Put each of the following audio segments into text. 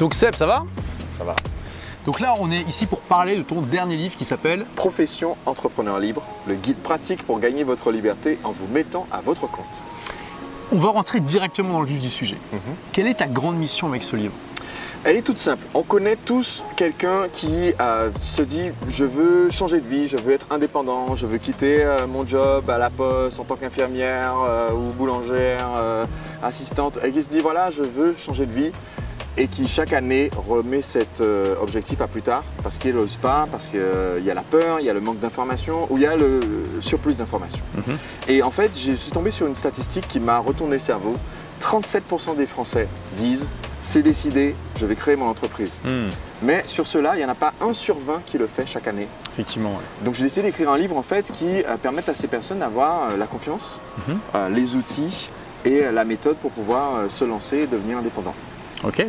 Donc Seb, ça va Ça va. Donc là, on est ici pour parler de ton dernier livre qui s'appelle Profession entrepreneur libre, le guide pratique pour gagner votre liberté en vous mettant à votre compte. On va rentrer directement dans le vif du sujet. Mhm. Quelle est ta grande mission avec ce livre? Elle est toute simple. On connaît tous quelqu'un qui euh, se dit je veux changer de vie, je veux être indépendant, je veux quitter euh, mon job à la poste en tant qu'infirmière euh, ou boulangère, euh, assistante, et qui se dit voilà je veux changer de vie et qui chaque année remet cet euh, objectif à plus tard parce qu'il n'ose pas, parce qu'il y a la peur, il y a le manque d'informations ou il y a le surplus d'informations. Mhm. Et en fait, je suis tombé sur une statistique qui m'a retourné le cerveau. 37% des Français disent c'est décidé, je vais créer mon entreprise. Mais sur cela, il n'y en a pas un sur 20 qui le fait chaque année. Effectivement. ouais. Donc j'ai décidé d'écrire un livre en fait qui euh, permette à ces personnes d'avoir euh, la confiance, Mhm. euh, les outils et euh, la méthode pour pouvoir euh, se lancer et devenir indépendant. Ok.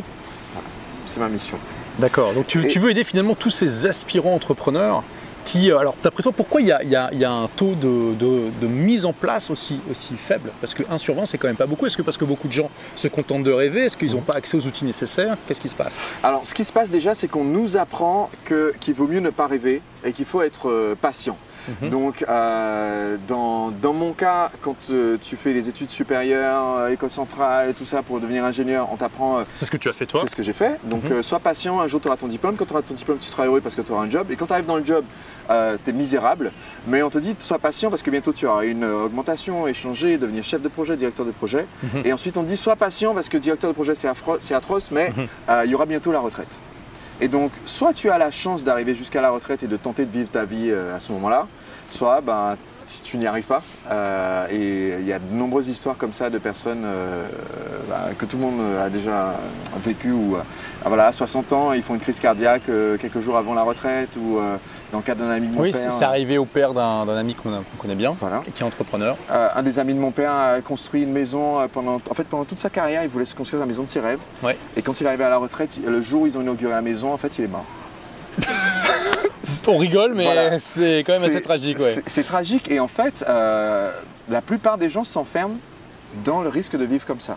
C'est ma mission. D'accord. Donc tu, Et- tu veux aider finalement tous ces aspirants entrepreneurs qui, euh, alors d'après toi, pourquoi il y a, y y un taux de, de- de mise en place aussi, aussi faible? Parce que 1 sur 20, c'est quand même pas beaucoup. Est-ce que parce que beaucoup de gens se contentent de rêver Est-ce qu'ils n'ont pas accès aux outils nécessaires? Qu'est-ce qui se passe? Alors ce qui se passe déjà, c'est qu'on nous apprend qu'il vaut mieux ne pas rêver et qu'il faut être euh, patient. Mhm. Donc, euh, dans, dans mon cas, quand euh, tu fais les études supérieures, euh, école centrale et tout ça pour devenir ingénieur, on t'apprend. euh, C'est ce que tu as fait toi c'est ce que j'ai fait. Donc, Mhm. sois patient, un jour tu auras ton diplôme. Quand tu auras ton diplôme, tu seras heureux parce que tu auras un job. Et quand tu arrives dans le job, tu es misérable. Mais on te dit, sois patient parce que bientôt tu auras une augmentation, échanger, devenir chef de projet, directeur de projet. Mhm. Et ensuite, on te dit, sois patient parce que directeur de projet, c'est atroce, mais il y aura bientôt la retraite. Et donc, soit tu as la chance d'arriver jusqu'à la retraite et de tenter de vivre ta vie euh, à ce moment-là, soit ben, tu- n'y arrives pas. Euh, et il y a de nombreuses histoires comme ça de personnes euh, ben, que tout le monde a déjà vécu euh, ah, voilà, à 60 ans, ils font une crise cardiaque quelques jours avant la retraite ou dans le cas d'un ami de mon Oui, père. c'est c'est arrivé au père d'un ami qu'on connaît bien, Voilà. qui est entrepreneur. Euh, un des amis de mon père a construit une maison euh, pendant, en fait, pendant toute sa carrière. Il voulait se construire la maison de ses rêves. Ouais. Et quand il est arrivé à la retraite, le jour où ils ont inauguré la maison, en fait, il est mort. On rigole, mais Voilà. c'est quand même assez tragique. Ouais. c'est- C'est tragique et en fait, euh, la plupart des gens s'enferment dans le risque de vivre comme ça.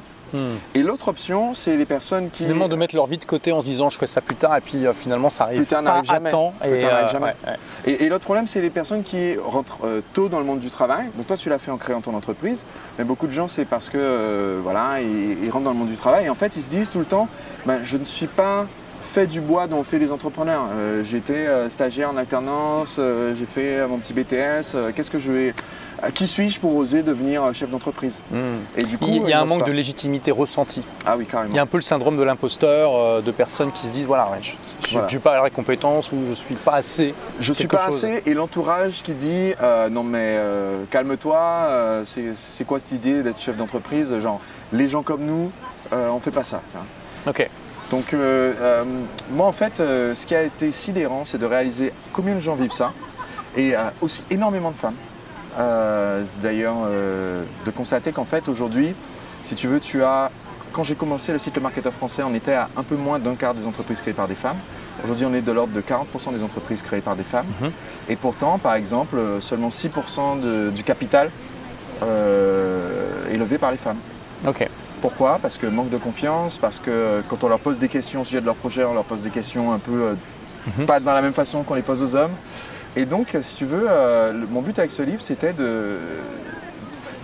Et l'autre option, c'est les personnes qui. Finalement, de mettre leur vie de côté en se disant je ferai ça plus tard, et puis euh, finalement ça arrive Plus tard n'arrive jamais. n'arrive jamais. ouais, ouais. Et, et l'autre problème, c'est les personnes qui rentrent euh, tôt dans le monde du travail. Donc toi, tu l'as fait en créant ton entreprise, mais beaucoup de gens, c'est parce que euh, voilà, ils, ils rentrent dans le monde du travail et en fait, ils se disent tout le temps, ben, je ne suis pas fait du bois dont on fait les entrepreneurs. Euh, J'étais euh, stagiaire en alternance, euh, j'ai fait euh, mon petit BTS. euh, Qu'est-ce que je vais, euh, qui suis-je pour oser devenir euh, chef d'entreprise Hmm. Et du coup, Il y a un n'osent manque pas. de légitimité ressentie. Ah oui, carrément. Il y a un peu le syndrome de l'imposteur, euh, de personnes qui se disent voilà, ouais, je n'ai Voilà. pas la compétence ou je suis pas assez. Je suis quelque pas chose. assez et l'entourage qui dit euh, non mais euh, calme-toi, euh, c'est quoi cette idée d'être chef d'entreprise? Genre les gens comme nous, euh, on fait pas ça. Ok. Donc euh, euh, moi en fait, euh, ce qui a été sidérant, c'est de réaliser combien de gens vivent ça et euh, aussi énormément de femmes. Euh, D'ailleurs, euh, de constater qu'en fait aujourd'hui, si tu veux, tu as quand j'ai commencé le site Le Marketeur français, on était à un peu moins d'un quart des entreprises créées par des femmes. Aujourd'hui, on est de l'ordre de 40% des entreprises créées par des femmes. Mhm. Et pourtant, par exemple, seulement 6% de- du capital euh, est levé par les femmes. Ok. Pourquoi? Parce que manque de confiance, parce que quand on leur pose des questions au sujet de leur projet, on leur pose des questions un peu euh, Mhm. pas dans la même façon qu'on les pose aux hommes. Et donc, si tu veux, euh, le- mon but avec ce livre, c'était de,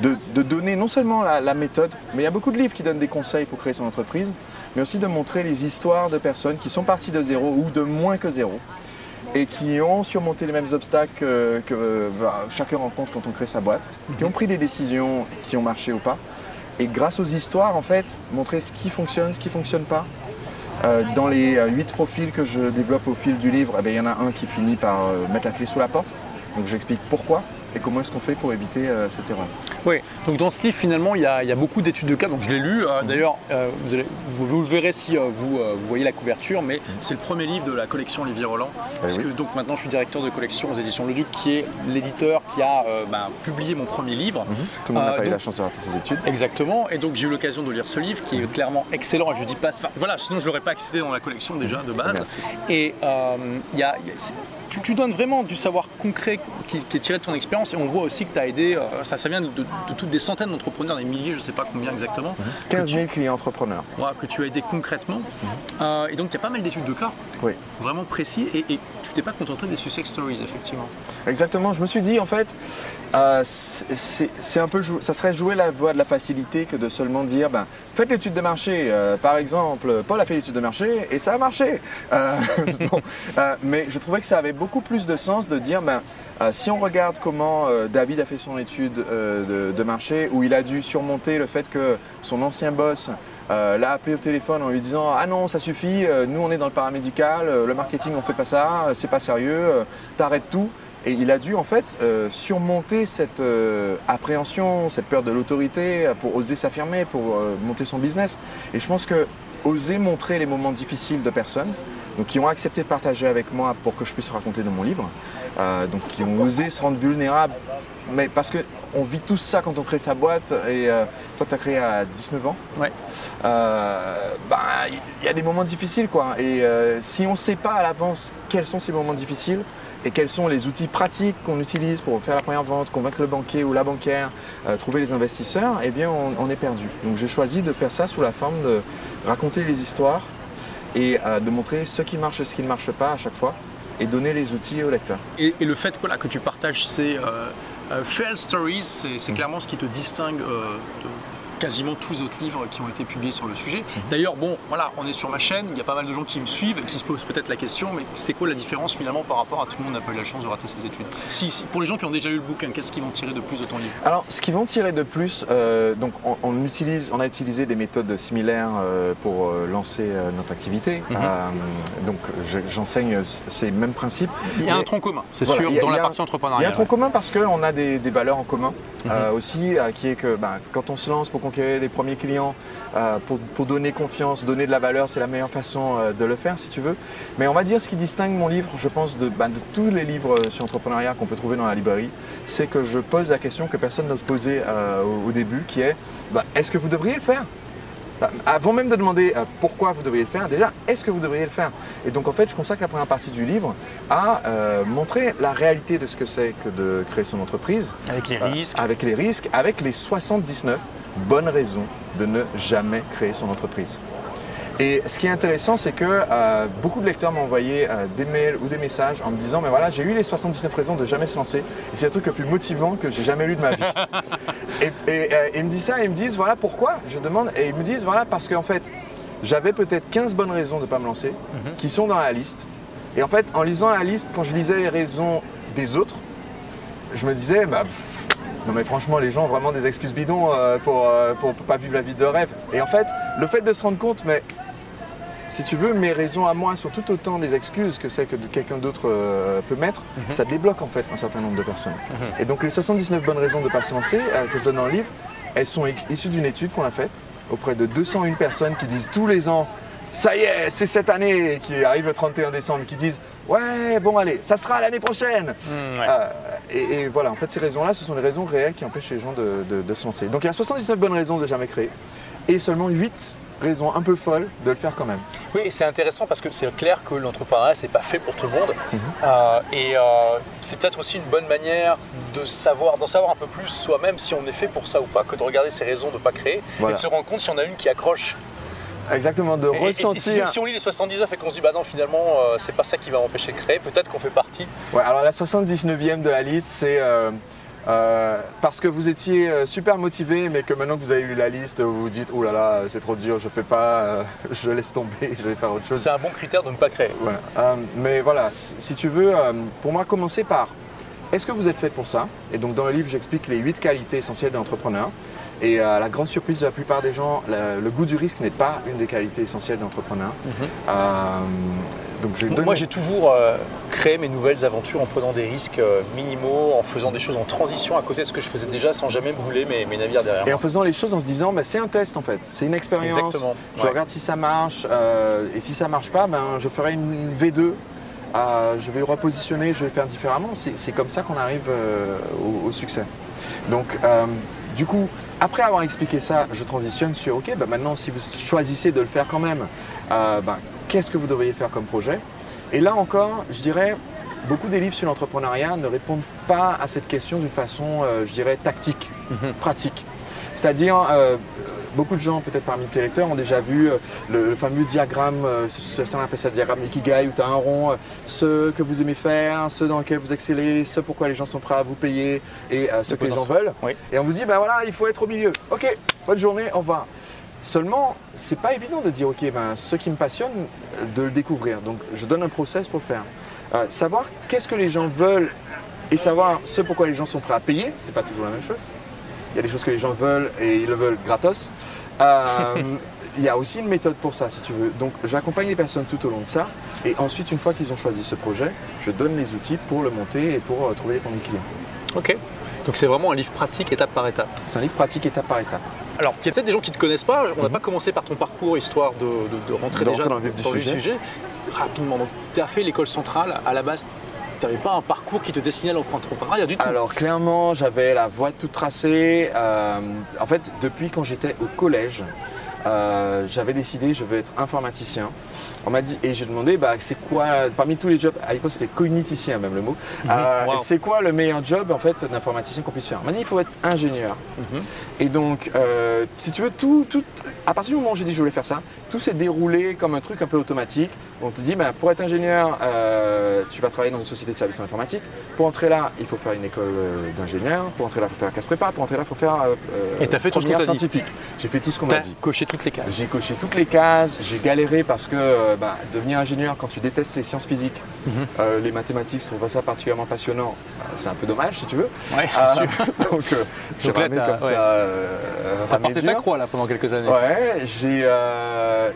de, de donner non seulement la, la méthode, mais il y a beaucoup de livres qui donnent des conseils pour créer son entreprise, mais aussi de montrer les histoires de personnes qui sont parties de zéro ou de moins que zéro et qui ont surmonté les mêmes obstacles que, que, euh, bah, chacun rencontre quand on crée sa boîte, qui ont pris des décisions qui ont marché ou pas. Et grâce aux histoires, en fait, montrer ce qui fonctionne, ce qui ne fonctionne pas. Euh, dans les euh, huit profils que je développe au fil du livre, eh ben, il y en a un qui finit par euh, mettre la clé sous la porte. Donc j'explique pourquoi et comment est-ce qu'on fait pour éviter euh, cette erreur? Oui, donc dans ce livre, finalement, il y a, il y a beaucoup d'études de cas. Donc je l'ai lu. Euh, D'ailleurs, euh, vous, allez- vous- vous le verrez si vous, vous voyez la couverture, mais c'est le premier livre de la collection Olivier Roland. parce oui. que donc maintenant, je suis directeur de collection aux éditions Le Duc, qui est l'éditeur qui a ben, publié mon premier livre. Tout le monde n'a pas eu la chance de rater ses études. Exactement, et donc j'ai eu l'occasion de lire ce livre qui est clairement excellent. Et je dis pas, voilà, sinon je l'aurais pas accédé dans la collection déjà de base. Merci. Et il y a- y tu, tu donnes vraiment du savoir concret qui, qui est tiré de ton expérience. et on voit aussi que tu as aidé, euh, ça, ça vient de, de- de toutes des centaines d'entrepreneurs, des milliers, je ne sais pas combien exactement, que 15 tu- 000 clients entrepreneurs. voilà, que tu as aidé concrètement. Euh, et donc il y a pas mal d'études de cas, Oui. vraiment précis, et, et tu t'es pas contenté des success stories, effectivement. Exactement, je me suis dit en fait, euh, c'est un peu, ça serait jouer la voie de la facilité que de seulement dire, ben, faites l'étude de marché. Euh, par exemple, Paul a fait l'étude de marché et ça a marché. Euh, bon, mais je trouvais que ça avait beaucoup plus de sens de dire, ben, euh, si on regarde comment euh, David a fait son étude euh, de, marché, où il a dû surmonter le fait que son ancien boss l'a appelé au téléphone en lui disant Ah non, ça suffit, nous on est dans le paramédical, le marketing on fait pas ça, c'est pas sérieux, t'arrêtes tout. Et il a dû en fait surmonter cette appréhension, cette peur de l'autorité pour oser s'affirmer, pour monter son business. Et je pense que oser montrer les moments difficiles de personnes, donc qui ont accepté de partager avec moi pour que je puisse raconter dans mon livre, euh, donc qui ont osé se rendre vulnérables, mais parce que on vit tous ça quand on crée sa boîte. Et euh, toi, tu as créé à 19 ans. Ouais. Euh, bah, il y a des moments difficiles, quoi. Et si on ne sait pas à l'avance quels sont ces moments difficiles et quels sont les outils pratiques qu'on utilise pour faire la première vente, convaincre le banquier ou la banquière, euh, trouver les investisseurs, eh bien, on, on est perdu. Donc, j'ai choisi de faire ça sous la forme de raconter les histoires et euh, de montrer ce qui marche et ce qui ne marche pas à chaque fois et donner les outils au lecteur. Et, et le fait voilà, que tu partages ces euh, euh, fail stories, c'est c'est clairement ce qui te distingue euh, de quasiment tous les autres livres qui ont été publiés sur le sujet. D'ailleurs, bon, voilà, on est sur ma chaîne, il y a pas mal de gens qui me suivent et qui se posent peut-être la question, mais c'est quoi la différence finalement par rapport à tout le monde n'a pas eu la chance de rater ses études? Si, si- Pour les gens qui ont déjà eu le bouquin, qu'est-ce qu'ils vont tirer de plus de ton livre Alors, ce qu'ils vont tirer de plus, euh, donc on, on utilise, on a utilisé des méthodes similaires euh, pour euh, lancer notre activité. Mhm. Donc, je- j'enseigne ces mêmes principes. Il y a un tronc commun, c'est Voilà, sûr, a- dans la partie Il y a un entrepreneuriale. tronc commun parce qu'on a des, des valeurs en commun Mhm. aussi, qui est que ben, quand on se lance pour conquérir les premiers clients, euh, pour, pour donner confiance, donner de la valeur, c'est la meilleure façon euh, de le faire si tu veux. Mais on va dire ce qui distingue mon livre, je pense, de, de tous les livres euh, sur l'entrepreneuriat qu'on peut trouver dans la librairie, c'est que je pose la question que personne n'ose poser euh, au, au début, qui est ben, est-ce que vous devriez le faire? Bah, avant même de demander pourquoi vous devriez le faire, déjà, est-ce que vous devriez le faire? Et donc, en fait, je consacre la première partie du livre à euh, montrer la réalité de ce que c'est que de créer son entreprise, Avec les euh, risques. avec les risques, avec les 79 bonnes raisons de ne jamais créer son entreprise. Et ce qui est intéressant, c'est que euh, beaucoup de lecteurs m'ont envoyé euh, des mails ou des messages en me disant, mais voilà, j'ai eu les 79 raisons de jamais se lancer, et c'est le truc le plus motivant que j'ai jamais lu de ma vie. et, et, euh, ils me disent ça, et ils me disent, voilà pourquoi Je demande, et ils me disent, voilà, parce qu'en fait, j'avais peut-être 15 bonnes raisons de ne pas me lancer, Mhm. qui sont dans la liste. Et en fait, en lisant la liste, quand je lisais les raisons des autres, je me disais, bah, pff, non mais franchement, les gens ont vraiment des excuses bidons euh, pour, euh, pour, pour pas vivre la vie de rêve. Et en fait, le fait de se rendre compte, mais si tu veux, mes raisons à moi sont tout autant des excuses que celles que quelqu'un d'autre euh, peut mettre, ça débloque en fait un certain nombre de personnes. Et donc les 79 bonnes raisons de ne pas se lancer, euh, que je donne dans le livre, elles sont issues d'une étude qu'on a faite auprès de 201 personnes qui disent tous les ans ça y est, c'est cette année qui arrive le 31 décembre, qui disent ouais, bon allez, ça sera l'année prochaine. Mmh, ouais. Euh, et, et voilà, en fait, ces raisons-là, ce sont les raisons réelles qui empêchent les gens de, de- de se lancer. Donc il y a 79 bonnes raisons de jamais créer et seulement 8 raisons un peu folles de le faire quand même. Oui, et c'est intéressant parce que c'est clair que l'entrepreneuriat, c'est pas fait pour tout le monde. Mhm. Euh, et euh, c'est peut-être aussi une bonne manière de savoir, d'en savoir un peu plus soi-même si on est fait pour ça ou pas, que de regarder ses raisons de ne pas créer Voilà. et de se rendre compte si on a une qui accroche. Exactement, de Et- et si- ressentir. on lit les 79 et qu'on se dit, bah non, finalement, euh, c'est pas ça qui va m'empêcher de créer, peut-être qu'on fait partie. Ouais, alors la 79e de la liste, c'est euh, euh, parce que vous étiez super motivé, mais que maintenant que vous avez lu la liste, vous vous dites oh là là, c'est trop dur, je fais pas, je laisse tomber, je vais faire autre chose. C'est un bon critère de ne pas créer. Voilà. Mais voilà, si, tu veux, pour moi, commencer par est-ce que vous êtes fait pour ça? Et donc dans le livre, j'explique les 8 qualités essentielles d'un entrepreneur. Et euh, la grande surprise de la plupart des gens, le, le goût du risque n'est pas une des qualités essentielles d'un entrepreneur. Euh, donc je donne- Moi, j'ai toujours euh, créé mes nouvelles aventures en prenant des risques euh, minimaux, en faisant des choses en transition à côté de ce que je faisais déjà sans jamais brûler mes, mes navires derrière. Et en faisant les choses en se disant, bah, c'est un test en fait, c'est une expérience. Exactement, Je ouais. regarde si ça marche, et si ça marche pas, ben, je ferai une V2. euh, je vais le repositionner, je vais le faire différemment. C'est c'est comme ça qu'on arrive euh, au, au succès. Donc, euh, du coup, après avoir expliqué ça, je transitionne sur, ok, bah, maintenant si vous choisissez de le faire quand même, euh, bah, qu'est-ce que vous devriez faire comme projet? Et là encore, je dirais, beaucoup des livres sur l'entrepreneuriat ne répondent pas à cette question d'une façon, euh, je dirais, tactique, Mhm. pratique. C'est-à-dire, euh, beaucoup de gens, peut-être parmi tes lecteurs, ont déjà vu euh, le, le fameux diagramme, euh, ce- certains appellent ça le diagramme Ikigai, où tu as un rond, euh, ce que vous aimez faire, ce dans lequel vous excellez, ce pourquoi les gens sont prêts à vous payer et ce que les gens veulent. Oui. Et on vous dit, ben voilà, il faut être au milieu. Ok, bonne journée, au revoir. Seulement, c'est pas évident de dire, ok, ben, ce qui me passionne, de le découvrir. Donc, je donne un process pour le faire. Euh, savoir qu'est-ce que les gens veulent et savoir ce pourquoi les gens sont prêts à payer, c'est pas toujours la même chose. Il y a des choses que les gens veulent et ils le veulent gratos. Euh, il y a aussi une méthode pour ça, si tu veux. Donc, j'accompagne les personnes tout au long de ça. Et ensuite, une fois qu'ils ont choisi ce projet, je donne les outils pour le monter et pour euh, trouver les premiers clients. Ok. Donc c'est vraiment un livre pratique étape par étape. C'est un livre pratique étape par étape. Alors, il y a peut-être des gens qui ne te connaissent pas. On n'a pas commencé par ton parcours, histoire de, de- de rentrer De déjà rentrer dans le vif du sujet. Rapidement, donc tu as fait l'école centrale. À la base, tu n'avais pas un parcours qui te destinait à l'entrepreneuriat du tout. Alors clairement, j'avais la voie toute tracée. Euh, en fait, depuis quand j'étais au collège, euh, j'avais décidé je veux être informaticien. On m'a dit et j'ai demandé bah, c'est quoi parmi tous les jobs à l'époque c'était cogniticien même le mot. Euh, wow. C'est quoi le meilleur job en fait d'informaticien qu'on puisse faire? On m'a dit il faut être ingénieur. Mhm. Et donc euh, si tu veux tout, tout à partir du moment où j'ai dit je voulais faire ça, tout s'est déroulé comme un truc un peu automatique. On te dit bah, pour être ingénieur, euh, tu vas travailler dans une société de services informatiques. Pour entrer là, il faut faire une école euh, d'ingénieur. Pour entrer là, il faut faire un casse prépa. Pour entrer là, il faut faire euh, Et t'as fait tout ce qu'on t'a dit. scientifique. J'ai fait tout ce qu'on m'a as dit. coché toutes les cases. J'ai coché toutes les cases, j'ai galéré parce que euh, bah, devenir ingénieur quand tu détestes les sciences physiques, Mhm. euh, les mathématiques, je trouve pas ça particulièrement passionnant, bah, c'est un peu dommage si tu veux. Ouais, c'est Ah, sûr. donc euh, j'ai Donc là, comme ouais. ça. euh, ramé porté ta croix là pendant quelques années. Ouais, j'ai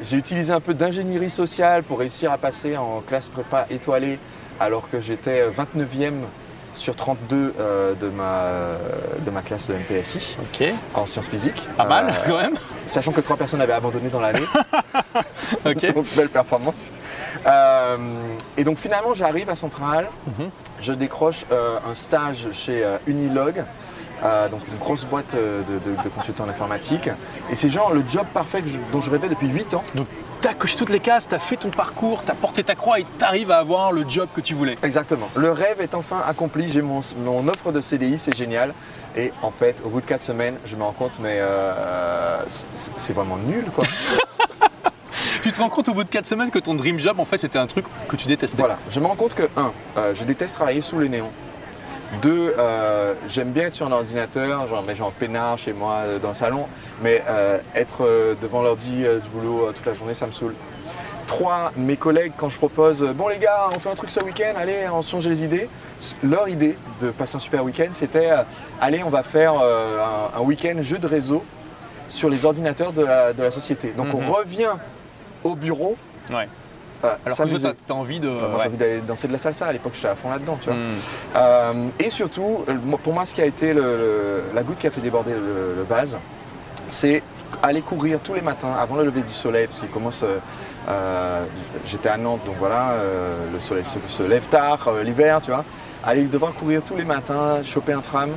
j'ai utilisé un peu d'ingénierie sociale pour réussir à passer en classe prépa étoilée alors que j'étais 29e sur 32 euh, de, ma, de ma classe de MPSI Ok. en sciences physiques. Pas mal Euh, quand même. Sachant que trois personnes avaient abandonné dans l'année. Ok. donc belle performance. Euh, et donc finalement j'arrive à Centrale, Mhm. je décroche euh, un stage chez euh, Unilog, euh, donc une grosse boîte euh, de, de, de consultants en informatique. Et c'est genre le job parfait que je- dont je rêvais depuis 8 ans. Donc tu as coché toutes les cases, tu as fait ton parcours, tu as porté ta croix et tu arrives à avoir le job que tu voulais. Exactement. Le rêve est enfin accompli, j'ai mon, mon offre de CDI, c'est génial. Et en fait, au bout de 4 semaines, je me rends compte, mais euh, c'est- c'est vraiment nul quoi. Tu te rends compte au bout de 4 semaines que ton dream job en fait c'était un truc que tu détestais. Voilà, je me rends compte que, un, euh, je déteste travailler sous les néons. Deux, euh, j'aime bien être sur un ordinateur, genre, mais genre peinard chez moi euh, dans le salon, mais euh, être devant l'ordi du boulot toute la journée, ça me saoule. Trois, mes collègues, quand je propose, bon les gars, on fait un truc ce week-end, allez, on change les idées. Leur idée de passer un super week-end, c'était, allez, on va faire un, un week-end jeu de réseau sur les ordinateurs de la, de la société. Donc Mhm. on revient au bureau. Ouais. Euh, Alors que toi t'as as envie de. Moi, ouais. Envie d'aller danser de la salsa à l'époque, j'étais à fond là-dedans, tu vois. Hmm. Euh, et surtout, pour moi, ce qui a été le- le- la goutte qui a fait déborder le, le vase, c'est aller courir tous les matins avant le lever du soleil, parce qu'il commence. euh, J'étais à Nantes, donc voilà, euh, le soleil se, se lève tard, l'hiver, tu vois. Aller devoir courir tous les matins, choper un tram.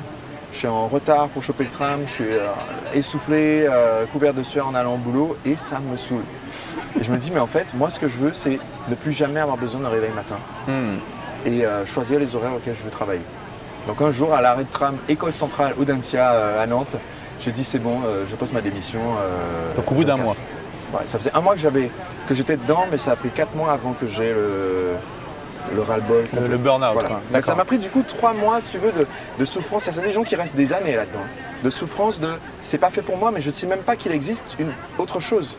Je suis en retard pour choper le tram, je suis euh, essoufflé, euh, couvert de sueur en allant au boulot, et ça me saoule. Et je me dis, mais en fait, moi, ce que je veux, c'est ne plus jamais avoir besoin d'un réveil matin Hmm. et euh, choisir les horaires auxquels je veux travailler. Donc un jour, à l'arrêt de tram École Centrale Audencia euh, à Nantes, j'ai dit c'est bon, je pose ma démission. Donc, au bout d'un mois. Ouais, ça faisait un mois que j'avais que j'étais dedans, mais ça a pris quatre mois avant que j'ai le, le ras-le-bol. Le, le burn-out. Voilà. Mais ça m'a pris du coup trois mois, si tu veux, de, de souffrance. Il y a des gens qui restent des années là-dedans. De souffrance, de c'est pas fait pour moi, mais je sais même pas qu'il existe une autre chose.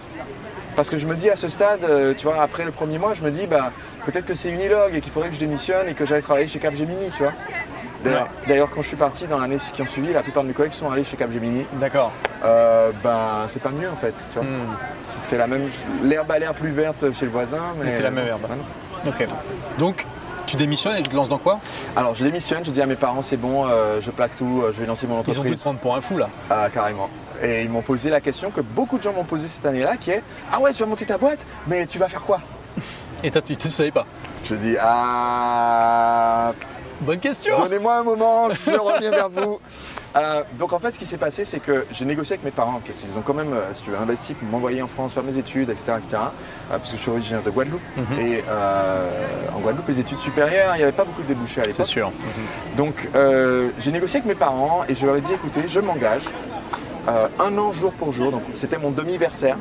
Parce que je me dis à ce stade, euh, tu vois, après le premier mois, je me dis, bah, peut-être que c'est Unilog et qu'il faudrait que je démissionne et que j'aille travailler chez Capgemini, tu vois. D'ailleurs, Ouais. quand je suis parti dans l'année qui ont suivi, la plupart de mes collègues sont allés chez Capgemini. D'accord. Euh, ben, c'est pas mieux en fait, tu vois. Hmm. C'est la même, l'herbe a l'air plus verte chez le voisin, mais, Mais c'est la même herbe. Ben. Ok. Donc tu démissionnes et tu te lances dans quoi Alors, je démissionne, je dis à mes parents, c'est bon, euh, je plaque tout, euh, je vais lancer mon Ils ont dû te entreprise. prendre pour un fou là. Ah, carrément. Et ils m'ont posé la question que beaucoup de gens m'ont posée cette année-là, qui est Ah ouais, tu vas monter ta boîte, mais tu vas faire quoi? Et toi, tu ne savais pas. Je dis Ah. Bonne question. Donnez-moi un moment, je reviens vers vous. Euh, donc en fait, ce qui s'est passé, c'est que j'ai négocié avec mes parents, parce qu'ils ont quand même, euh, si tu veux, investi pour m'envoyer en France faire mes études, etc., etc. euh, parce que je suis originaire de Guadeloupe. Mhm. Et euh, en Guadeloupe, les études supérieures, il n'y avait pas beaucoup de débouchés à C'est l'époque. sûr. Donc euh, j'ai négocié avec mes parents et je leur ai dit, écoutez, je m'engage un an jour pour jour. Donc c'était mon demi-versaire.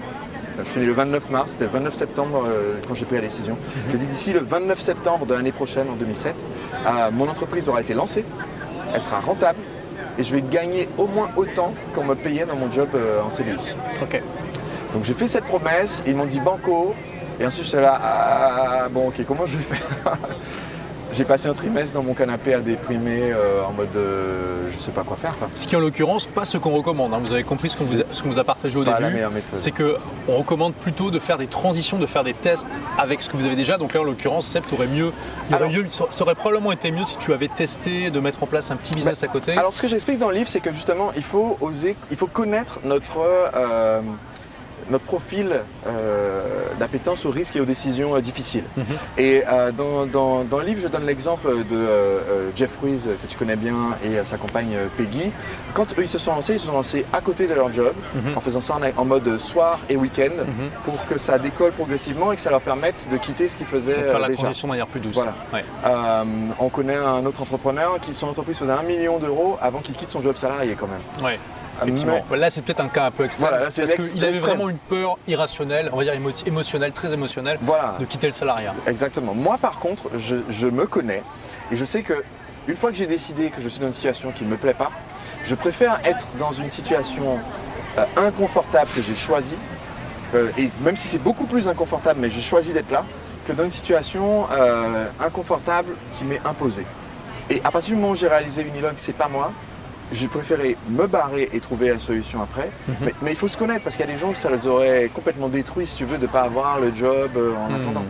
Je suis né le 29 mars, c'était le 29 septembre euh, quand j'ai pris la décision. J'ai dit d'ici le 29 septembre de l'année prochaine, en 2007, euh, mon entreprise aura été lancée, elle sera rentable et je vais gagner au moins autant qu'on me payait dans mon job euh, en CDI. Ok. Donc j'ai fait cette promesse, ils m'ont dit banco, et ensuite j'étais là, ah, bon ok, comment je vais faire? J'ai passé un trimestre dans mon canapé à déprimer euh, en mode euh, je sais pas quoi faire. Quoi. Ce qui en l'occurrence pas ce qu'on recommande. hein. Vous avez compris ce qu'on vous, a- ce qu'on vous a partagé au Pas début. meilleure méthode. C'est que on recommande plutôt de faire des transitions, de faire des tests avec ce que vous avez déjà. Donc là, en l'occurrence, Seb, aurais mieux, il aurait Alors- mieux- ça aurait probablement été mieux si tu avais testé de mettre en place un petit business à côté. Alors ce que j'explique dans le livre, c'est que justement, il faut oser, il faut connaître notre, euh, notre profil euh, d'appétence au risque et aux décisions euh, difficiles. Mhm. Et euh, dans, dans- dans le livre, je donne l'exemple de euh, Jeff Ruiz, que tu connais bien, et sa compagne Peggy. Quand eux, ils se sont lancés, ils se sont lancés à côté de leur job, Mhm. en faisant ça en, en mode soir et week-end, Mhm. pour que ça décolle progressivement et que ça leur permette de quitter ce qu'ils faisaient Donc, faire la déjà. transition de manière plus douce. Voilà. Ouais. On connaît un autre entrepreneur qui, son entreprise faisait un million d'euros avant qu'il quitte son job salarié quand même. Ouais, effectivement. Mais- Là, c'est peut-être un cas un peu extrême. Voilà, là, c'est parce qu'il avait vraiment une peur irrationnelle, on va dire émo- émotionnelle, très émotionnelle, Voilà, de quitter le salariat. exactement. Moi par contre, je, je me connais et je sais que une fois que j'ai décidé que je suis dans une situation qui ne me plaît pas, je préfère être dans une situation euh, inconfortable que j'ai choisie, euh, et même si c'est beaucoup plus inconfortable, mais j'ai choisi d'être là, que dans une situation euh, inconfortable qui m'est imposée. Et à partir du moment où j'ai réalisé Unilog, c'est pas moi, j'ai préféré me barrer et trouver la solution après. Mhm. mais, mais il faut se connaître parce qu'il y a des gens que ça les aurait complètement détruits, si tu veux, de ne pas avoir le job euh, en Mhm. attendant.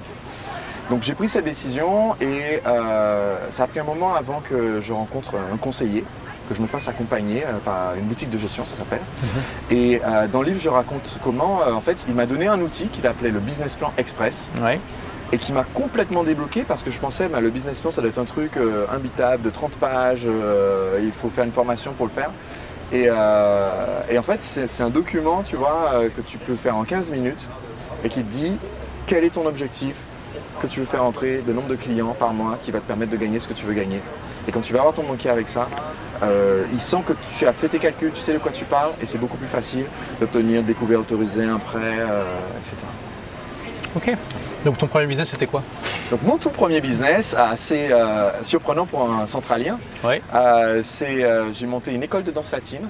Donc j'ai pris cette décision et euh, ça a pris un moment avant que je rencontre un conseiller, que je me fasse accompagner euh, par une boutique de gestion, ça s'appelle. Et euh, dans le livre, je raconte comment, en fait, il m'a donné un outil qu'il appelait le Business Plan Express Ouais. Et qui m'a complètement débloqué parce que je pensais bah, le business plan ça doit être un truc euh, imbitable de 30 pages, euh, il faut faire une formation pour le faire. Et, euh, en fait c'est un document tu vois euh, que tu peux faire en 15 minutes et qui te dit quel est ton objectif que tu veux faire entrer, le nombre de clients par mois qui va te permettre de gagner ce que tu veux gagner. Et quand tu vas voir ton banquier avec ça, il sent que tu as fait tes calculs, tu sais de quoi tu parles et c'est beaucoup plus facile d'obtenir des couverts autorisés, un prêt, etc. Ok. Donc ton premier business, c'était quoi? Donc mon tout premier business, assez euh, surprenant pour un centralien, euh, c'est euh, j'ai monté une école de danse latine.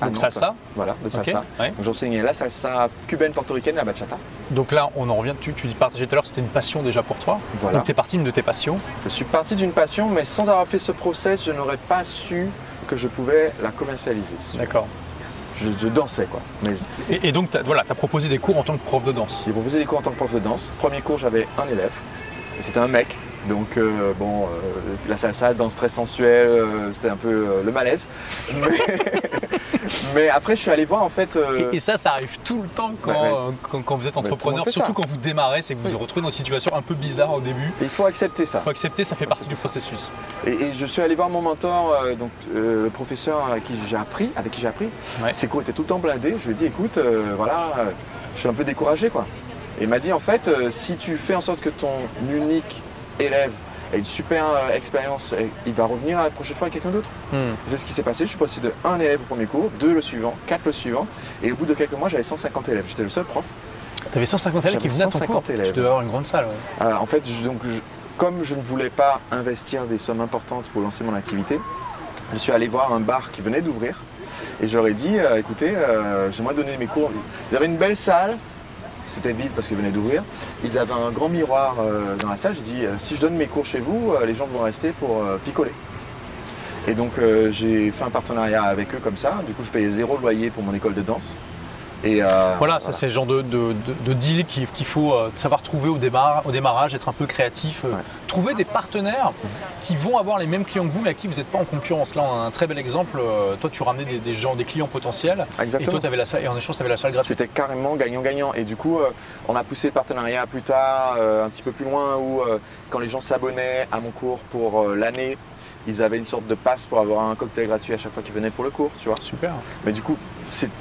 Donc Nantes. salsa Voilà, de salsa. Ouais. Donc j'enseignais la salsa cubaine, portoricaine et la bachata. Donc là, on en revient. Tu, tu partageais tout à l'heure, c'était une passion déjà pour toi. Voilà. Donc tu es parti d'une de tes passions. Je suis parti d'une passion, mais sans avoir fait ce process, je n'aurais pas su que je pouvais la commercialiser. si. D'accord. Je, je dansais quoi. Mais Et, et donc, tu as, voilà, as proposé des cours en tant que prof de danse. j'ai proposé des cours en tant que prof de danse. Premier cours, j'avais un élève. Et c'était un mec. Donc euh, bon, euh, la salsa, danse très sensuelle, euh, c'était un peu euh, le malaise. Mais, mais après, je suis allé voir en fait. Et, et ça, ça arrive tout le temps quand, ouais. euh, quand, quand vous êtes monde entrepreneur, surtout ça. quand vous démarrez, c'est que vous vous retrouvez dans une situation un peu bizarre au début. il faut accepter ça. Il faut accepter, ça fait partie du processus. Et, et je suis allé voir mon mentor, donc le professeur avec qui j'ai appris, avec qui j'ai appris. Ouais. Ses cours étaient tout le temps blindés. Je lui ai dit, écoute, voilà, je suis un peu découragé, quoi. Et il m'a dit, en fait, si tu fais en sorte que ton unique élève ait une super euh, expérience, et il va revenir la prochaine fois avec quelqu'un d'autre. Et C'est ce qui s'est passé. Je suis passé de un élève au premier cours, deux le suivant, quatre le suivant, et au bout de quelques mois, j'avais 150 élèves. J'étais le seul prof. Tu avais 150 élèves qui venaient à ton 150 cours. Tu élèves. devais avoir une grande salle. ouais. Euh, en fait, je- donc, je- comme je ne voulais pas investir des sommes importantes pour lancer mon activité, je suis allé voir un bar qui venait d'ouvrir et j'aurais dit euh, écoutez, euh, j'aimerais donner mes cours. Ils avaient une belle salle, c'était vide parce qu'ils venaient d'ouvrir. Ils avaient un grand miroir euh, dans la salle. J'ai dit euh, si je donne mes cours chez vous, euh, les gens vont rester pour picoler. Et donc j'ai fait un partenariat avec eux comme ça. Du coup, je payais zéro loyer pour mon école de danse. Et euh, Voilà, ça c'est le genre de, de, de- de deal qu'il faut euh, savoir trouver au, démarrage, au démarrage, être un peu créatif, euh, Ouais. trouver des partenaires qui vont avoir les mêmes clients que vous, mais à qui vous n'êtes pas en concurrence. Là, on a un très bel exemple. toi, tu ramenais des, des gens, des clients potentiels, et Exactement. toi, tu avais la salle, et en échange, tu avais la salle gratuite. C'était carrément gagnant-gagnant. Et du coup, on a poussé le partenariat plus tard, un petit peu plus loin, où quand les gens s'abonnaient à mon cours pour l'année, ils avaient une sorte de passe pour avoir un cocktail gratuit à chaque fois qu'ils venaient pour le cours, tu vois. Super. Mais du coup,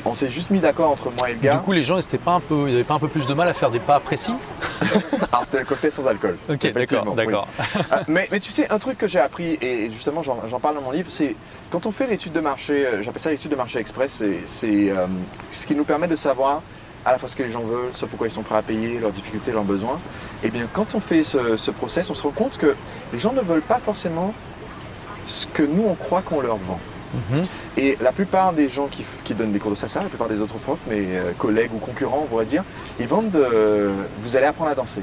on s'est juste mis d'accord entre moi et le gars. Du coup, les gens, n'avaient pas un peu, ils avaient pas un peu plus de mal à faire des pas précis Alors c'était le cocktail sans alcool. Ok, d'accord, oui. Ah, mais, mais tu sais, un truc que j'ai appris, et justement j'en parle dans mon livre, c'est quand on fait l'étude de marché, euh, j'appelle ça l'étude de marché express, c'est- c'est euh, ce qui nous permet de savoir à la fois ce que les gens veulent, ce pourquoi ils sont prêts à payer, leurs difficultés, leurs besoins. Et bien quand on fait ce, ce process, on se rend compte que les gens ne veulent pas forcément ce que nous on croit qu'on leur vend. Mhm. Et la plupart des gens qui, donnent des cours de salsa, la plupart des autres profs, mes euh, collègues ou concurrents, on pourrait dire, ils vendent de, vous allez apprendre à danser.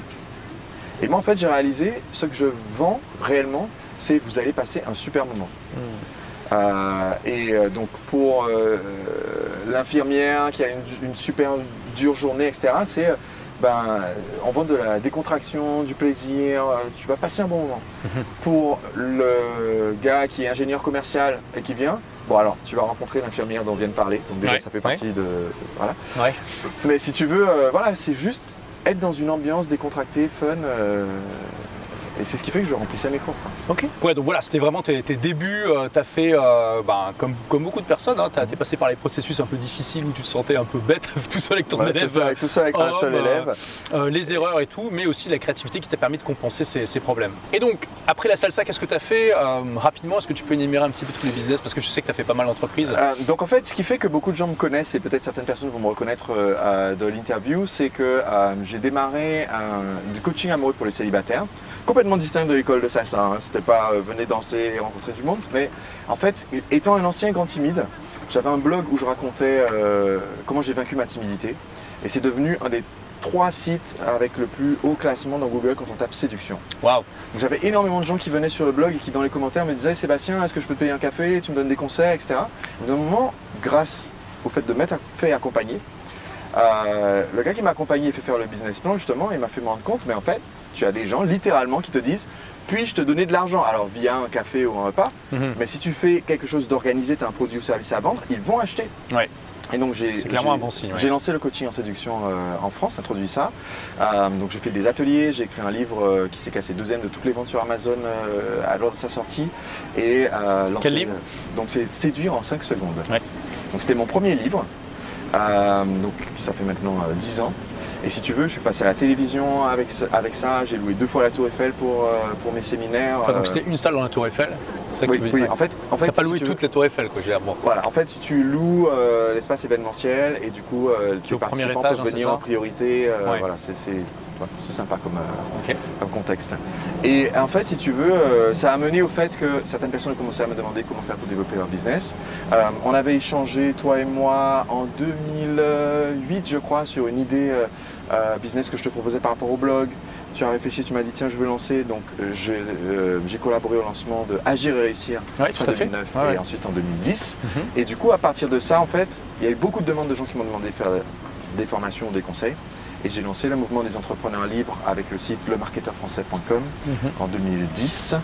Et moi, en fait, j'ai réalisé ce que je vends réellement, c'est vous allez passer un super moment. Euh, et euh, donc pour l'infirmière qui a une, une super dure journée, etc., c'est ben, on vend de la décontraction, du plaisir, euh, tu vas passer un bon moment. Pour le gars qui est ingénieur commercial et qui vient, bon alors tu vas rencontrer l'infirmière dont on vient de parler, donc déjà Ouais, ça fait ouais. partie de... Voilà. Ouais. Mais si tu veux, euh, voilà, c'est juste être dans une ambiance décontractée, fun. euh, et c'est ce qui fait que je remplissais mes cours. quoi. Ok. Ouais, donc voilà, c'était vraiment tes, tes débuts. tu as fait, euh, ben, comme, comme beaucoup de personnes, hein, tu as passé par les processus un peu difficiles où tu te sentais un peu bête tout seul avec ton élève. ça, avec tout seul avec un homme, seul euh, élève. euh, les erreurs et tout, mais aussi la créativité qui t'a permis de compenser ces, ces problèmes. Et donc, après la salsa, qu'est-ce que tu as fait Euh, Rapidement, est-ce que tu peux énumérer un petit peu tous les business? Parce que je sais que tu as fait pas mal d'entreprises. Euh, donc en fait, ce qui fait que beaucoup de gens me connaissent et peut-être certaines personnes vont me reconnaître euh, euh, de l'interview, c'est que euh, j'ai démarré du coaching amoureux pour les célibataires, complètement distinct de l'école de salsa. Hein. C'était pas euh, venez danser et rencontrer du monde, mais en fait, étant un ancien grand timide, j'avais un blog où je racontais euh, comment j'ai vaincu ma timidité, et c'est devenu un des trois sites avec le plus haut classement dans Google quand on tape séduction. Waouh Donc j'avais énormément de gens qui venaient sur le blog et qui dans les commentaires me disaient Sébastien, est-ce que je peux te payer un café? Tu me donnes des conseils, etc. Et d'un moment, grâce au fait de m'être fait accompagner, euh, le gars qui m'a accompagné et fait faire le business plan, justement, il m'a fait me rendre compte, mais en fait, tu as des gens littéralement qui te disent puis-je te donner de l'argent? Alors via un café ou un repas, Mhm. mais si tu fais quelque chose d'organisé, tu as un produit ou service à vendre, ils vont acheter. Ouais. Et donc j'ai C'est clairement j'ai- un bon signe, ouais. J'ai lancé le coaching en séduction euh, en France, introduit ça. Euh, donc j'ai fait des ateliers, j'ai écrit un livre euh, qui s'est classé deuxième de toutes les ventes sur Amazon à l'heure de sa sortie. Et lancé- Quel livre? Donc c'est Séduire en 5 secondes. Ouais. Donc c'était mon premier livre. Donc ça fait maintenant euh, 10 ans. Et si tu veux, je suis passé à la télévision avec, avec ça. J'ai loué deux fois la Tour Eiffel pour, euh, pour mes séminaires. Enfin, donc Euh, c'était une salle dans la Tour Eiffel C'est ça que oui, tu veux oui, en fait, en fait pas si loué tu veux- toute la Tour Eiffel, quoi. veux bon. voilà, en fait, tu loues euh, l'espace événementiel et du coup, euh, est les au premier étage, peuvent hein, venir en priorité. euh, Ouais. Voilà, c'est c'est- ouais, sympa comme, euh, comme contexte. Et en fait, si tu veux, euh, ça a mené au fait que certaines personnes ont commencé à me demander comment faire pour développer leur business. Euh, on avait échangé, toi et moi, en 2008, je crois, sur une idée euh, business que je te proposais par rapport au blog. Tu as réfléchi, tu m'as dit tiens je veux lancer, donc euh, j'ai euh, j'ai collaboré au lancement de Agir et réussir Ouais, fait. 2009 Ouais, et ouais. ensuite en 2010. Mhm. Et du coup, à partir de ça, en fait, il y a eu beaucoup de demandes de gens qui m'ont demandé de faire des formations, des conseils. Et j'ai lancé le mouvement des entrepreneurs libres avec le site lemarketeurfrançais.com Mhm. en 2010.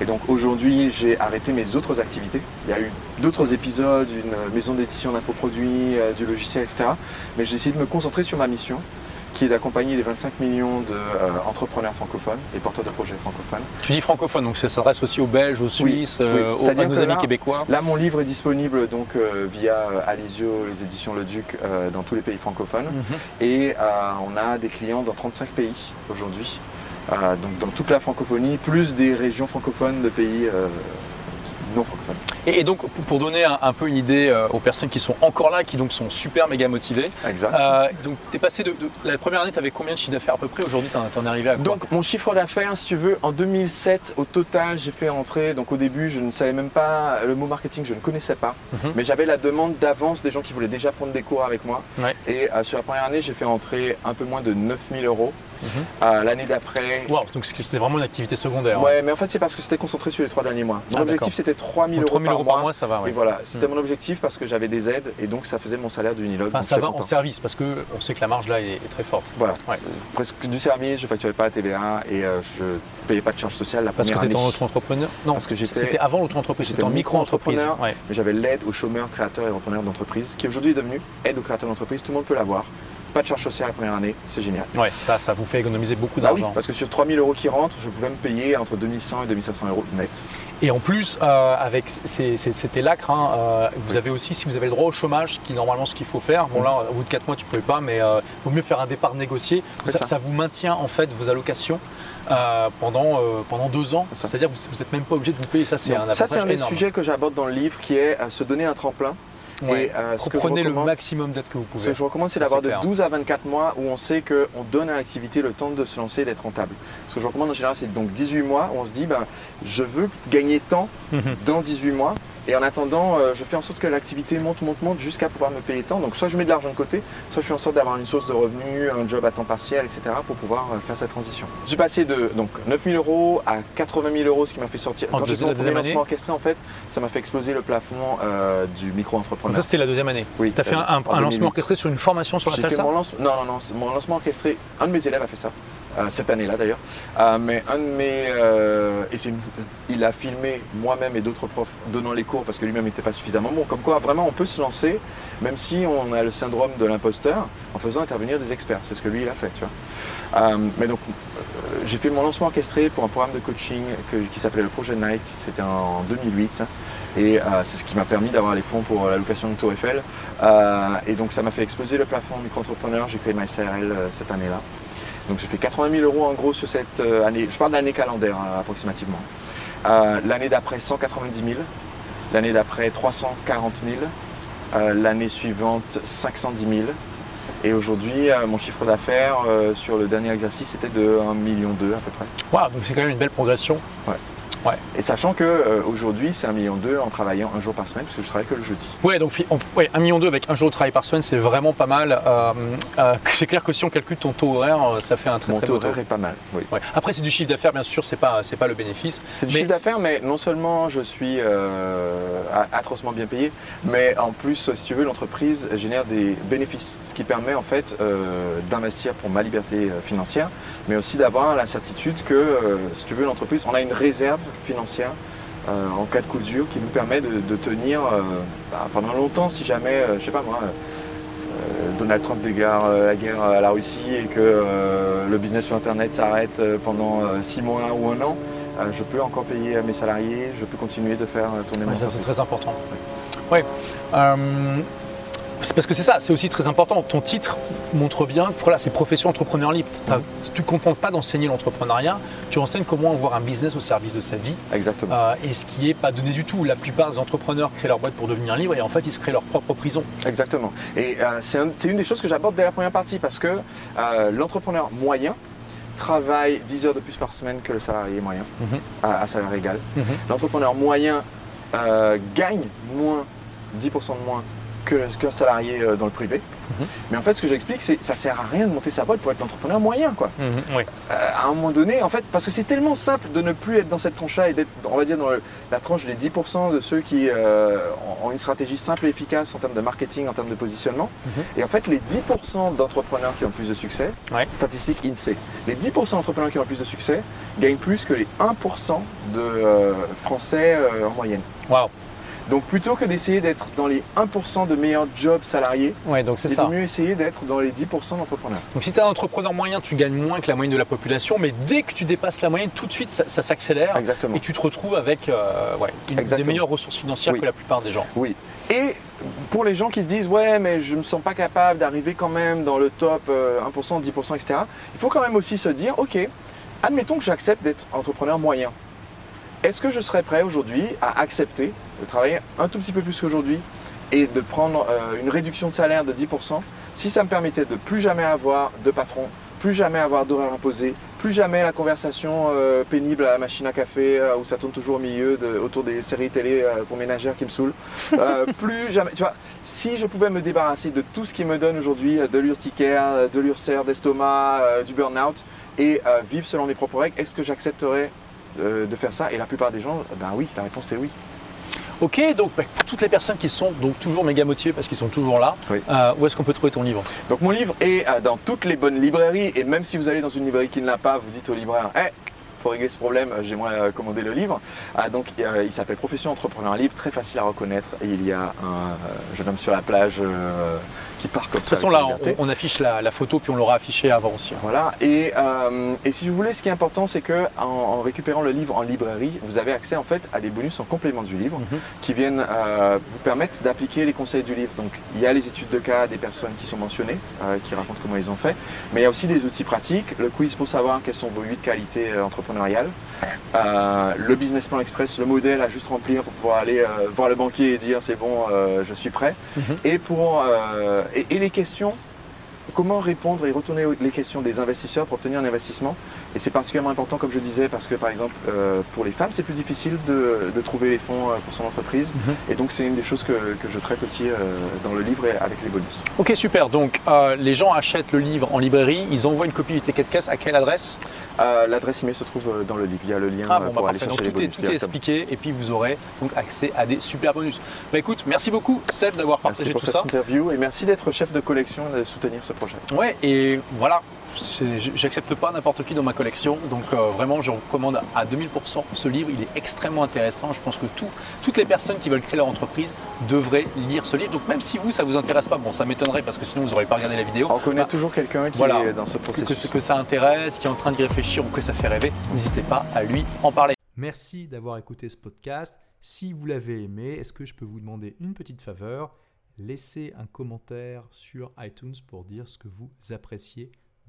Et donc aujourd'hui, j'ai arrêté mes autres activités. Il y a eu d'autres épisodes, une maison d'édition d'infoproduits, euh, du logiciel, etc. Mais j'ai essayé de me concentrer sur ma mission, qui est d'accompagner les 25 millions d'entrepreneurs francophones et porteurs de projets francophones. Tu dis francophone, donc ça s'adresse aussi aux Belges, aux Suisses, oui. euh, aux- à nos amis là- québécois. Là, mon livre est disponible donc euh, via euh, Alizio, les éditions Le Duc, euh, dans tous les pays francophones. Mhm. Et euh, on a des clients dans 35 pays aujourd'hui, Euh, donc dans toute la francophonie, plus des régions francophones de pays euh, non francophones. Et, et donc, pour- pour donner un, un peu une idée euh, aux personnes qui sont encore là, qui donc sont super méga motivées, Exact. euh, donc tu es passé de, de- La première année, tu avais combien de chiffre d'affaires à peu près Aujourd'hui, tu en, es arrivé à quoi Donc mon chiffre d'affaires, si tu veux, en 2007, au total, j'ai fait entrer, donc au début, je ne savais même pas, le mot marketing, je ne connaissais pas, Mhm. mais j'avais la demande d'avance des gens qui voulaient déjà prendre des cours avec moi. Ouais. Et euh, sur la première année, j'ai fait entrer un peu moins de 9000 euros. Euh, L'année d'après, Wow, donc c'était vraiment une activité secondaire. Ouais, mais en fait, c'est parce que c'était concentré sur les trois derniers mois. Mon Ah, objectif, c'était 3000 Donc, euros, 3000 euros par mois, ça va. Et ouais. voilà, c'était Hmm. mon objectif parce que j'avais des aides et donc ça faisait mon salaire d'Unilogue. Enfin, donc ça va en service parce qu'on sait que la marge là est, est très forte. Voilà, Ouais. presque du service, je facturais pas la TVA et euh, je payais pas de charges sociales la Parce que tu étais en auto-entrepreneur Non, Parce que j'étais- c'était avant l'auto-entreprise, c'était en micro-entreprise. Mais j'avais l'aide aux chômeurs, créateurs et repreneurs d'entreprise, qui aujourd'hui est devenue aide aux créateurs d'entreprise, tout le monde peut l'avoir. Pas de charge sociale la première année, c'est génial. Ouais, ça, ça vous fait économiser beaucoup Bah oui, d'argent. parce que sur 3000 euros qui rentrent, je pouvais me payer entre 2100 et 2500 euros net. Et en plus, euh, avec ces, ces, hein, euh, vous avez aussi, si vous avez le droit au chômage, qui est normalement ce qu'il faut faire, bon là, au bout de 4 mois, tu ne pouvais pas, mais il vaut mieux faire un départ négocié. Ça, ça. ça vous maintient en fait vos allocations euh, pendant, euh, pendant deux ans. C'est-à-dire que vous n'êtes même pas obligé de vous payer. Ça, c'est un ça, un des sujets que j'aborde dans le livre qui est euh, se donner un tremplin. Ouais. Et euh, ce que je Prenez le recommande- maximum d'aide que vous Ce pouvez. que je recommande, c'est d'avoir de clair. 12 à 24 mois où on sait qu'on donne à l'activité le temps de se lancer et d'être rentable. Ce que je recommande en général, c'est donc 18 mois où on se dit, ben, je veux gagner tant Mhm. dans 18 mois. Et en attendant, euh, je fais en sorte que l'activité monte, monte, monte jusqu'à pouvoir me payer tant. Donc soit je mets de l'argent de côté, soit je fais en sorte d'avoir une source de revenus, un job à temps partiel, etc. pour pouvoir euh, faire cette transition. J'ai passé de donc, 9 000 euros à 80 000 euros, ce qui m'a fait sortir. En Quand j'ai mon premier lancement orchestré, en fait, ça m'a fait exploser le plafond euh, du micro-entrepreneur. ça, c'était la deuxième année. Oui, Tu as fait euh, un, un- en un 2008. lancement orchestré sur une formation sur la salsa mon lancement. Non, non, non, mon lancement orchestré. Un de mes élèves a fait ça. Euh, cette année-là d'ailleurs. Euh, mais un de mes. euh, et il a filmé moi-même et d'autres profs donnant les cours parce que lui-même n'était pas suffisamment bon. Comme quoi, vraiment, on peut se lancer, même si on a le syndrome de l'imposteur, en faisant intervenir des experts. C'est ce que lui, il a fait, tu vois. Mais donc, j'ai fait mon lancement orchestré pour un programme de coaching qui s'appelait le Projet Night. C'était en 2008. Et c'est ce qui m'a permis d'avoir les fonds pour la location de Tour Eiffel. Et donc ça m'a fait exploser le plafond micro-entrepreneur. J'ai créé ma SARL cette année-là. Donc j'ai fait 80 000 euros en gros sur cette euh, année. Je parle de l'année calendaire euh, approximativement. Euh, l'année d'après 190 000. L'année d'après 340 000. Euh, l'année suivante 510 000. Et aujourd'hui, euh, mon chiffre d'affaires sur le dernier exercice était de 1,2 million à peu près. Waouh, donc c'est quand même une belle progression. Et sachant que euh, aujourd'hui, c'est 1,2 million en travaillant un jour par semaine, parce que je travaille que le jeudi. Ouais, donc fi- on- ouais, 1,2 million avec un jour de travail par semaine, c'est vraiment pas mal. Euh, euh, c'est clair que si on calcule ton taux horaire, ça fait un très Mon très taux beau taux. horaire est pas mal. Oui. Ouais. Après, c'est du chiffre d'affaires, bien sûr, c'est pas, c'est pas le bénéfice. C'est du chiffre d'affaires, mais non seulement je suis atrocement bien payé, mais en plus, si tu veux, l'entreprise génère des bénéfices, ce qui permet en fait d'investir pour ma liberté financière, mais aussi d'avoir la certitude que, si tu veux, l'entreprise, on a une réserve financière euh, en cas de coup dur qui nous permet de, de tenir euh, bah, pendant longtemps, si jamais, euh, je sais pas moi. Donald Trump déclare la guerre à la Russie et que le business sur Internet s'arrête pendant six mois ou un an, je peux encore payer mes salariés, je peux continuer de faire tourner Ouais, mon ça, c'est très important. Ouais. Euh, c'est parce que c'est ça, c'est aussi très important. Ton titre montre bien que voilà, c'est profession entrepreneur libre. T'as- Tu ne contentes pas d'enseigner l'entrepreneuriat, tu enseignes comment avoir un business au service de sa vie. Exactement. euh, et ce qui n'est pas donné du tout. La plupart des entrepreneurs créent leur boîte pour devenir libres et en fait ils se créent leur propre prison. Exactement. Et euh, c'est un- c'est une des choses que j'aborde dès la première partie parce que euh, l'entrepreneur moyen travaille 10 heures de plus par semaine que le salarié moyen, Mhm. à, à salaire égal. L'entrepreneur moyen euh, gagne moins, 10% de moins que- qu'un salarié euh, dans le privé. Mhm. Mais en fait, ce que j'explique, c'est que ça sert à rien de monter sa boîte pour être l'entrepreneur moyen. Quoi. Oui. Euh, à un moment donné, en fait, parce que c'est tellement simple de ne plus être dans cette tranche-là et d'être, on va dire, dans le- la tranche des 10% de ceux qui euh, ont- une stratégie simple et efficace en termes de marketing, en termes de positionnement. Mhm. Et en fait, les 10% d'entrepreneurs qui ont le plus de succès, Ouais. statistique INSEE, les 10% d'entrepreneurs qui ont le plus de succès gagnent plus que les 1% de euh, Français en moyenne. Waouh. Donc plutôt que d'essayer d'être dans les 1% de meilleurs jobs salariés, Ouais, donc c'est il ça. vaut mieux essayer d'être dans les 10% d'entrepreneurs. Donc si tu es un entrepreneur moyen, tu gagnes moins que la moyenne de la population, mais dès que tu dépasses la moyenne, tout de suite ça, ça s'accélère Exactement. et tu te retrouves avec euh, ouais, une des meilleures ressources financières Oui. que la plupart des gens. Oui. Et pour les gens qui se disent ouais mais je me sens pas capable d'arriver quand même dans le top euh, 1%, 10%, etc. Il faut quand même aussi se dire ok, admettons que j'accepte d'être entrepreneur moyen. Est-ce que je serais prêt aujourd'hui à accepter de travailler un tout petit peu plus qu'aujourd'hui et de prendre euh, une réduction de salaire de 10% si ça me permettait de plus jamais avoir de patron, plus jamais avoir d'horaire imposé, plus jamais la conversation euh, pénible à la machine à café euh, où ça tourne toujours au milieu de- autour des séries télé euh, pour ménagères qui me saoulent. Plus jamais, tu vois, si je pouvais me débarrasser de tout ce qui me donne aujourd'hui de l'urticaire, de l'ulcère d'estomac, du burn-out et vivre selon mes propres règles, est-ce que j'accepterais euh, de faire ça Et la plupart des gens, euh, ben oui, la réponse est oui. Ok, donc bah, pour toutes les personnes qui sont donc toujours méga motivées parce qu'ils sont toujours là, Oui. euh, où est-ce qu'on peut trouver ton livre? Donc mon livre est euh, dans toutes les bonnes librairies et même si vous allez dans une librairie qui ne l'a pas, vous dites au libraire, Eh, faut régler ce problème, j'aimerais commander le livre. donc il s'appelle Profession entrepreneur libre, très facile à reconnaître. Et il y a un jeune homme sur la plage qui part comme ça. De toute façon, là, on, affiche la, photo, puis on l'aura affiché avant aussi. Hein. Voilà. Et, et, si vous voulez, ce qui est important, c'est que en, récupérant le livre en librairie, vous avez accès en fait à des bonus en complément du livre mhm. qui viennent vous permettre d'appliquer les conseils du livre. Donc, il y a les études de cas des personnes qui sont mentionnées, qui racontent comment ils ont fait, mais il y a aussi des outils pratiques, le quiz pour savoir quelles sont vos huit qualités entrepreneuriales, le business plan express, le modèle à juste remplir pour pouvoir aller voir le banquier et dire c'est bon, je suis prêt, mhm. et pour et, les questions, comment répondre et retourner les questions des investisseurs pour obtenir un investissement. Et c'est particulièrement important, comme je disais, parce que par exemple, euh, pour les femmes, c'est plus difficile de, trouver les fonds euh, pour son entreprise. Mhm. Et donc, c'est une des choses que, je traite aussi euh, dans le livre avec les bonus. Ok, super. Donc, les gens achètent le livre en librairie, ils envoient une copie du ticket de caisse à quelle adresse? L'adresse email se trouve dans le livre. Il y a le lien ah, pour bah, aller chercher les bonus. Tout est expliqué et puis vous aurez donc accès à des super bonus. Bah écoute, merci beaucoup Seb d'avoir partagé tout ça. interview et merci d'être chef de collection et de soutenir ce projet. Ouais, et voilà, j'accepte pas n'importe qui dans ma collection, donc euh, vraiment je recommande à 2000% ce livre, il est extrêmement intéressant, je pense que toutes les personnes qui veulent créer leur entreprise devraient lire ce livre, donc même si vous ça vous intéresse pas, bon ça m'étonnerait parce que sinon vous n'aurez pas regardé la vidéo. On connaît bah, toujours quelqu'un qui est dans ce processus. Que, que ça intéresse, qui est en train d'y réfléchir ou que ça fait rêver, n'hésitez pas à lui en parler. Merci d'avoir écouté ce podcast. Si vous l'avez aimé, est-ce que je peux vous demander une petite faveur? Laissez un commentaire sur iTunes pour dire ce que vous appréciez